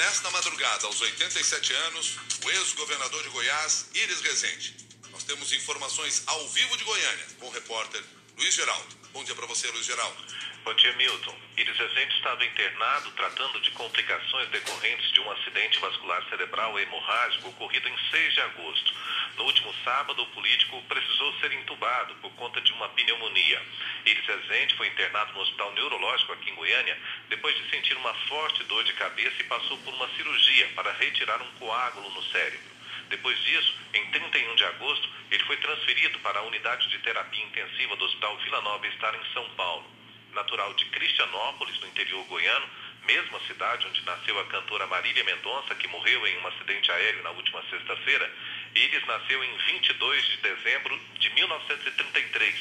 nesta madrugada, aos 87 anos, o ex-governador de Goiás, Iris Rezende. Nós temos informações ao vivo de Goiânia com o repórter Luiz Geraldo. Bom dia para você, Luiz Geraldo. Bom dia, Milton. Iris Rezende estava internado tratando de complicações decorrentes de um acidente vascular cerebral hemorrágico ocorrido em 6 de agosto. No último sábado, o político precisou ser entubado por conta de uma pneumonia. Iris Rezende foi internado no Hospital Neurológico aqui em Goiânia depois de sentir uma forte dor de cabeça e passou por uma cirurgia para retirar um coágulo no cérebro. Depois disso, em 31 de agosto, ele foi transferido para a unidade de terapia intensiva do Hospital Vila Nova Estar em São Paulo. Natural de Cristianópolis, no interior goiano, mesma cidade onde nasceu a cantora Marília Mendonça, que morreu em um acidente aéreo na última sexta-feira, Iris nasceu em 22 de dezembro de 1933.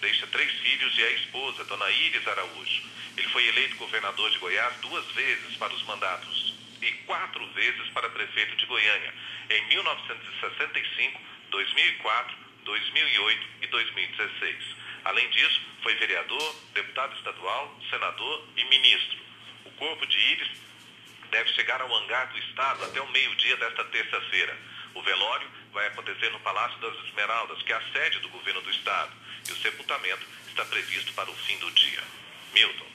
Deixa três filhos e a esposa, Dona Iris Araújo. Ele foi eleito governador de Goiás duas vezes para os mandatos e quatro vezes para prefeito de Goiânia, em 1965, 2004, 2008 e 2016. Além disso, foi vereador, deputado estadual, senador e ministro. O corpo de Iris deve chegar ao hangar do Estado até o meio-dia desta terça-feira. O velório vai acontecer no Palácio das Esmeraldas, que é a sede do governo do Estado, e o sepultamento está previsto para o fim do dia. Milton.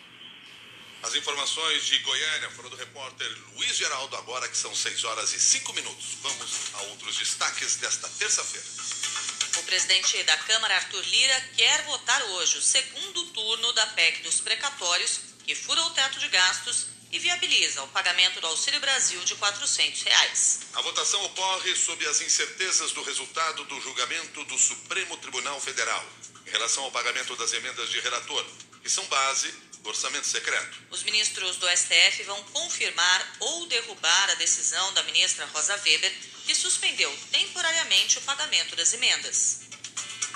As informações de Goiânia foram do repórter Luiz Geraldo, agora que são 6 horas e 5 minutos. Vamos a outros destaques desta terça-feira. O presidente da Câmara, Arthur Lira, quer votar hoje o segundo turno da PEC dos precatórios, que fura o teto de gastos e viabiliza o pagamento do Auxílio Brasil de 400 reais. A votação ocorre sob as incertezas do resultado do julgamento do Supremo Tribunal Federal em relação ao pagamento das emendas de relator, que são base do orçamento secreto. Os ministros do STF vão confirmar ou derrubar a decisão da ministra Rosa Weber, que suspendeu temporariamente o pagamento das emendas.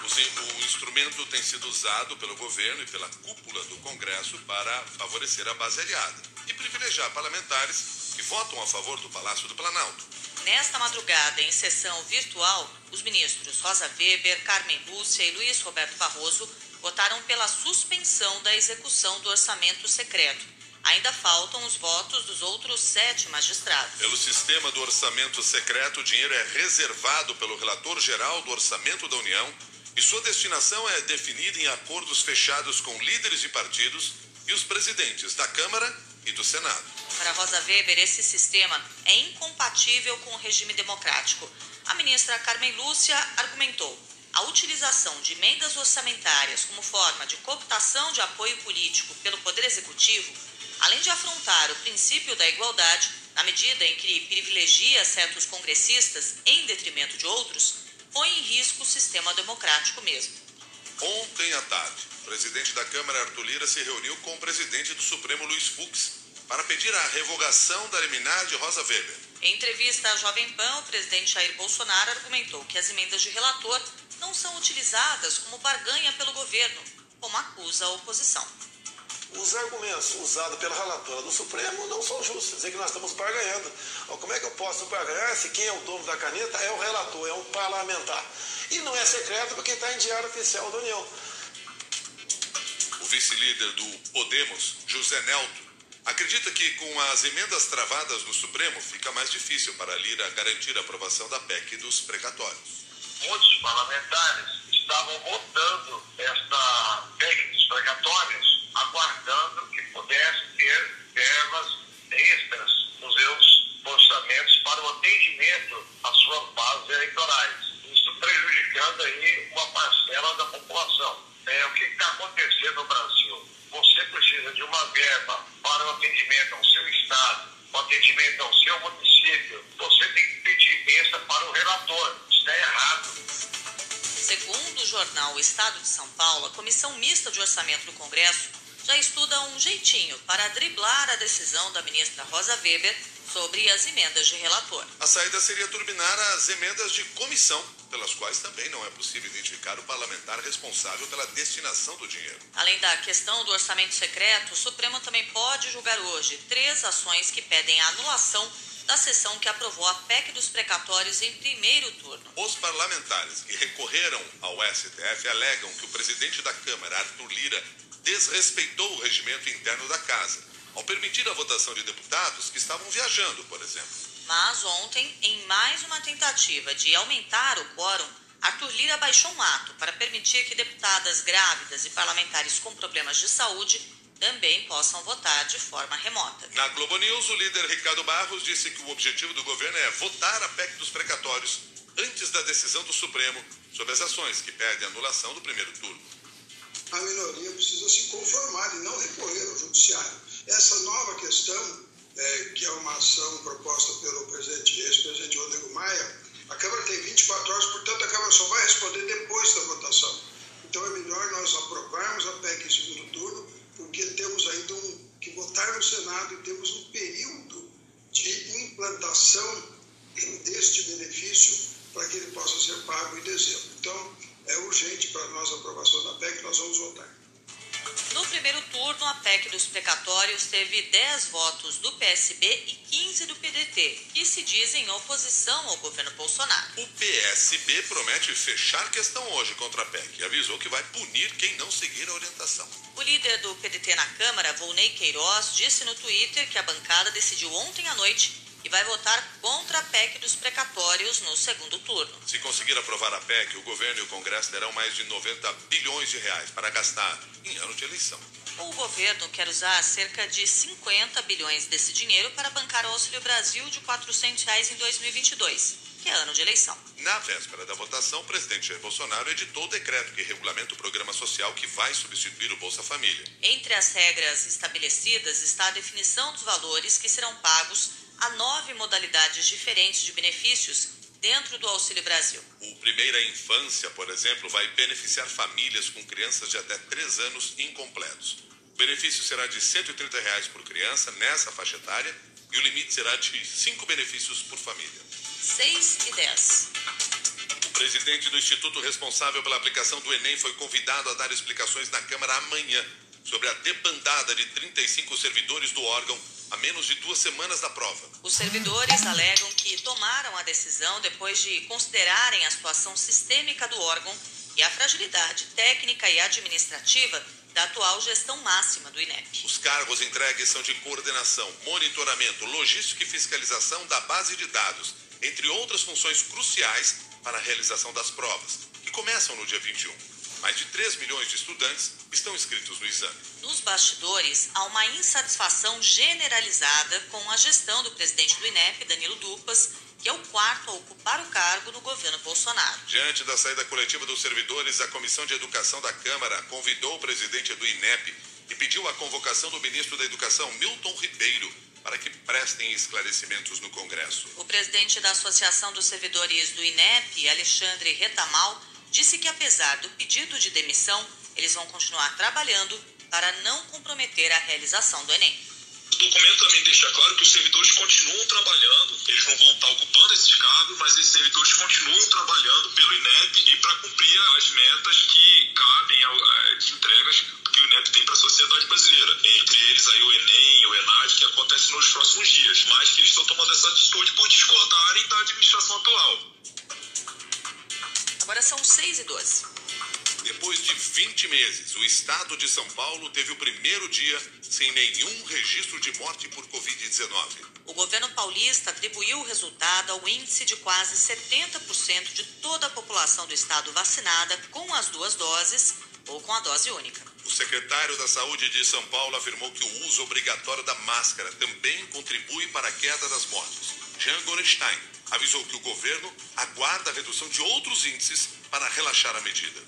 O instrumento tem sido usado pelo governo e pela cúpula do Congresso para favorecer a base aliada e privilegiar parlamentares que votam a favor do Palácio do Planalto. Nesta madrugada, em sessão virtual, os ministros Rosa Weber, Carmen Lúcia e Luiz Roberto Barroso votaram pela suspensão da execução do orçamento secreto. Ainda faltam os votos dos outros sete magistrados. Pelo sistema do orçamento secreto, o dinheiro é reservado pelo relator geral do orçamento da União e sua destinação é definida em acordos fechados com líderes de partidos e os presidentes da Câmara e do Senado. Para Rosa Weber, esse sistema é incompatível com o regime democrático. A ministra Carmen Lúcia argumentou a utilização de emendas orçamentárias como forma de cooptação de apoio político pelo Poder Executivo, além de afrontar o princípio da igualdade, na medida em que privilegia certos congressistas em detrimento de outros, põe em risco o sistema democrático mesmo. Ontem à tarde, o presidente da Câmara, Arthur Lira, se reuniu com o presidente do Supremo, Luiz Fux, para pedir a revogação da liminar de Rosa Weber. Em entrevista à Jovem Pan, o presidente Jair Bolsonaro argumentou que as emendas de relator não são utilizadas como barganha pelo governo, como acusa a oposição. Os argumentos usados pela relatora do Supremo não são justos, dizer que nós estamos barganhando. Como é que eu posso barganhar se quem é o dono da caneta é o relator, é um parlamentar? E não é secreto porque está em diário oficial da União. O vice-líder do Podemos, José Nelto, acredita que com as emendas travadas no Supremo fica mais difícil para Lira garantir a aprovação da PEC dos precatórios muitos parlamentares estavam votando esta PEC dos precatórios, aguardando que pudesse ter verbas extras nos seus orçamentos para o atendimento às suas bases eleitorais. Isso prejudicando aí uma parcela da população. É, o que está acontecendo no Brasil? Você precisa de uma verba para o atendimento ao seu estado, o atendimento ao seu município. Você tem que pedir essa para o relator está errado. Segundo o jornal o Estado de São Paulo, a Comissão Mista de Orçamento do Congresso já estuda um jeitinho para driblar a decisão da ministra Rosa Weber sobre as emendas de relator. A saída seria turbinar as emendas de comissão, pelas quais também não é possível identificar o parlamentar responsável pela destinação do dinheiro. Além da questão do orçamento secreto, o Supremo também pode julgar hoje três ações que pedem a anulação da sessão que aprovou a PEC dos precatórios em primeiro turno. Os parlamentares que recorreram ao STF alegam que o presidente da Câmara, Arthur Lira, desrespeitou o regimento interno da casa ao permitir a votação de deputados que estavam viajando, por exemplo. Mas ontem, em mais uma tentativa de aumentar o quórum, Arthur Lira baixou um ato para permitir que deputadas grávidas e parlamentares com problemas de saúde também possam votar de forma remota. Na Globo News, o líder Ricardo Barros disse que o objetivo do governo é votar a PEC dos precatórios antes da decisão do Supremo sobre as ações que pedem anulação do primeiro turno. A minoria precisa se conformar e não recorrer ao judiciário. Essa nova questão, é, que é uma ação proposta pelo presidente, ex-presidente Rodrigo Maia, a Câmara tem 24 horas, portanto a Câmara só vai responder depois da votação. Então é melhor nós aprovarmos a PEC em segundo turno, porque temos ainda um, que votar no Senado e temos um período de implantação deste benefício para que ele possa ser pago em dezembro. Então, é urgente para nós a aprovação da PEC, nós vamos votar. No primeiro turno, a PEC dos precatórios teve 10 votos do PSB e 15 do PDT, que se dizem em oposição ao governo Bolsonaro. O PSB promete fechar questão hoje contra a PEC e avisou que vai punir quem não seguir a orientação. O líder do PDT na Câmara, Volney Queiroz, disse no Twitter que a bancada decidiu ontem à noite e vai votar contra a PEC dos precatórios no segundo turno. Se conseguir aprovar a PEC, o governo e o Congresso terão mais de 90 bilhões de reais para gastar em ano de eleição. O governo quer usar cerca de 50 bilhões desse dinheiro para bancar o Auxílio Brasil de 400 reais em 2022, que é ano de eleição. Na véspera da votação, o presidente Jair Bolsonaro editou o decreto que regulamenta o programa social que vai substituir o Bolsa Família. Entre as regras estabelecidas está a definição dos valores que serão pagos a nove modalidades diferentes de benefícios dentro do Auxílio Brasil. O Primeira Infância, por exemplo, vai beneficiar famílias com crianças de até 3 anos incompletos. O benefício será de 130 reais por criança nessa faixa etária e o limite será de 5 benefícios por família. 6 e 10. O presidente do instituto responsável pela aplicação do Enem foi convidado a dar explicações na Câmara amanhã sobre a debandada de 35 servidores do órgão a menos de duas semanas da prova. Os servidores alegam que tomaram a decisão depois de considerarem a situação sistêmica do órgão e a fragilidade técnica e administrativa da atual gestão máxima do INEP. Os cargos entregues são de coordenação, monitoramento, logística e fiscalização da base de dados, entre outras funções cruciais para a realização das provas, que começam no dia 21. Mais de 3 milhões de estudantes estão inscritos no exame. Nos bastidores, há uma insatisfação generalizada com a gestão do presidente do INEP, Danilo Dupas, que é o quarto a ocupar o cargo no governo Bolsonaro. Diante da saída coletiva dos servidores, a Comissão de Educação da Câmara convidou o presidente do INEP e pediu a convocação do ministro da Educação, Milton Ribeiro, para que prestem esclarecimentos no Congresso. O presidente da Associação dos Servidores do INEP, Alexandre Retamal, disse que, apesar do pedido de demissão, eles vão continuar trabalhando para não comprometer a realização do Enem. O documento também deixa claro que os servidores continuam trabalhando, eles não vão estar ocupando esses cargos, mas esses servidores continuam trabalhando pelo INEP e para cumprir as metas que cabem às entregas que o INEP tem para a sociedade brasileira. Entre eles aí o Enem, o ENAD, que acontece nos próximos dias, mas que eles estão tomando essa atitude por discordarem da administração atual. Agora são 6 e 12. Depois de 20 meses, o estado de São Paulo teve o primeiro dia sem nenhum registro de morte por Covid-19. O governo paulista atribuiu o resultado ao índice de quase 70% de toda a população do estado vacinada com as duas doses ou com a dose única. O secretário da Saúde de São Paulo afirmou que o uso obrigatório da máscara também contribui para a queda das mortes. Jean Gorenstein avisou que o governo aguarda a redução de outros índices para relaxar a medida.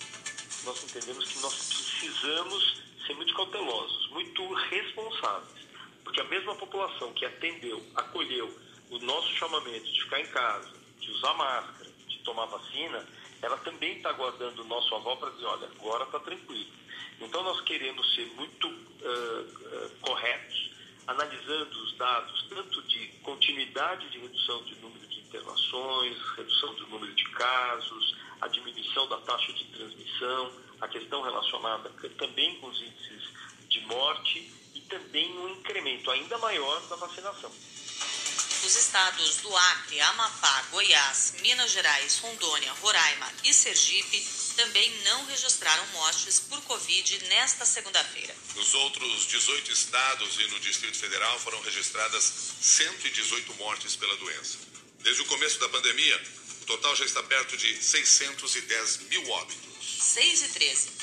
Nós entendemos que nós precisamos ser muito cautelosos, muito responsáveis, porque a mesma população que atendeu, acolheu o nosso chamamento de ficar em casa, de usar máscara, de tomar vacina, ela também está aguardando o nosso aval para dizer, olha, agora está tranquilo. Então nós queremos ser muito uh, uh, corretos, analisando os dados tanto de continuidade de redução de número de internações, redução do número de casos, a diminuição da taxa de transmissão, a questão relacionada também com os índices de morte e também um incremento ainda maior da vacinação. Os estados do Acre, Amapá, Goiás, Minas Gerais, Rondônia, Roraima e Sergipe também não registraram mortes por Covid nesta segunda-feira. Nos outros 18 estados e no Distrito Federal foram registradas 118 mortes pela doença. Desde o começo da pandemia, o total já está perto de 610 mil óbitos. 6 e 13.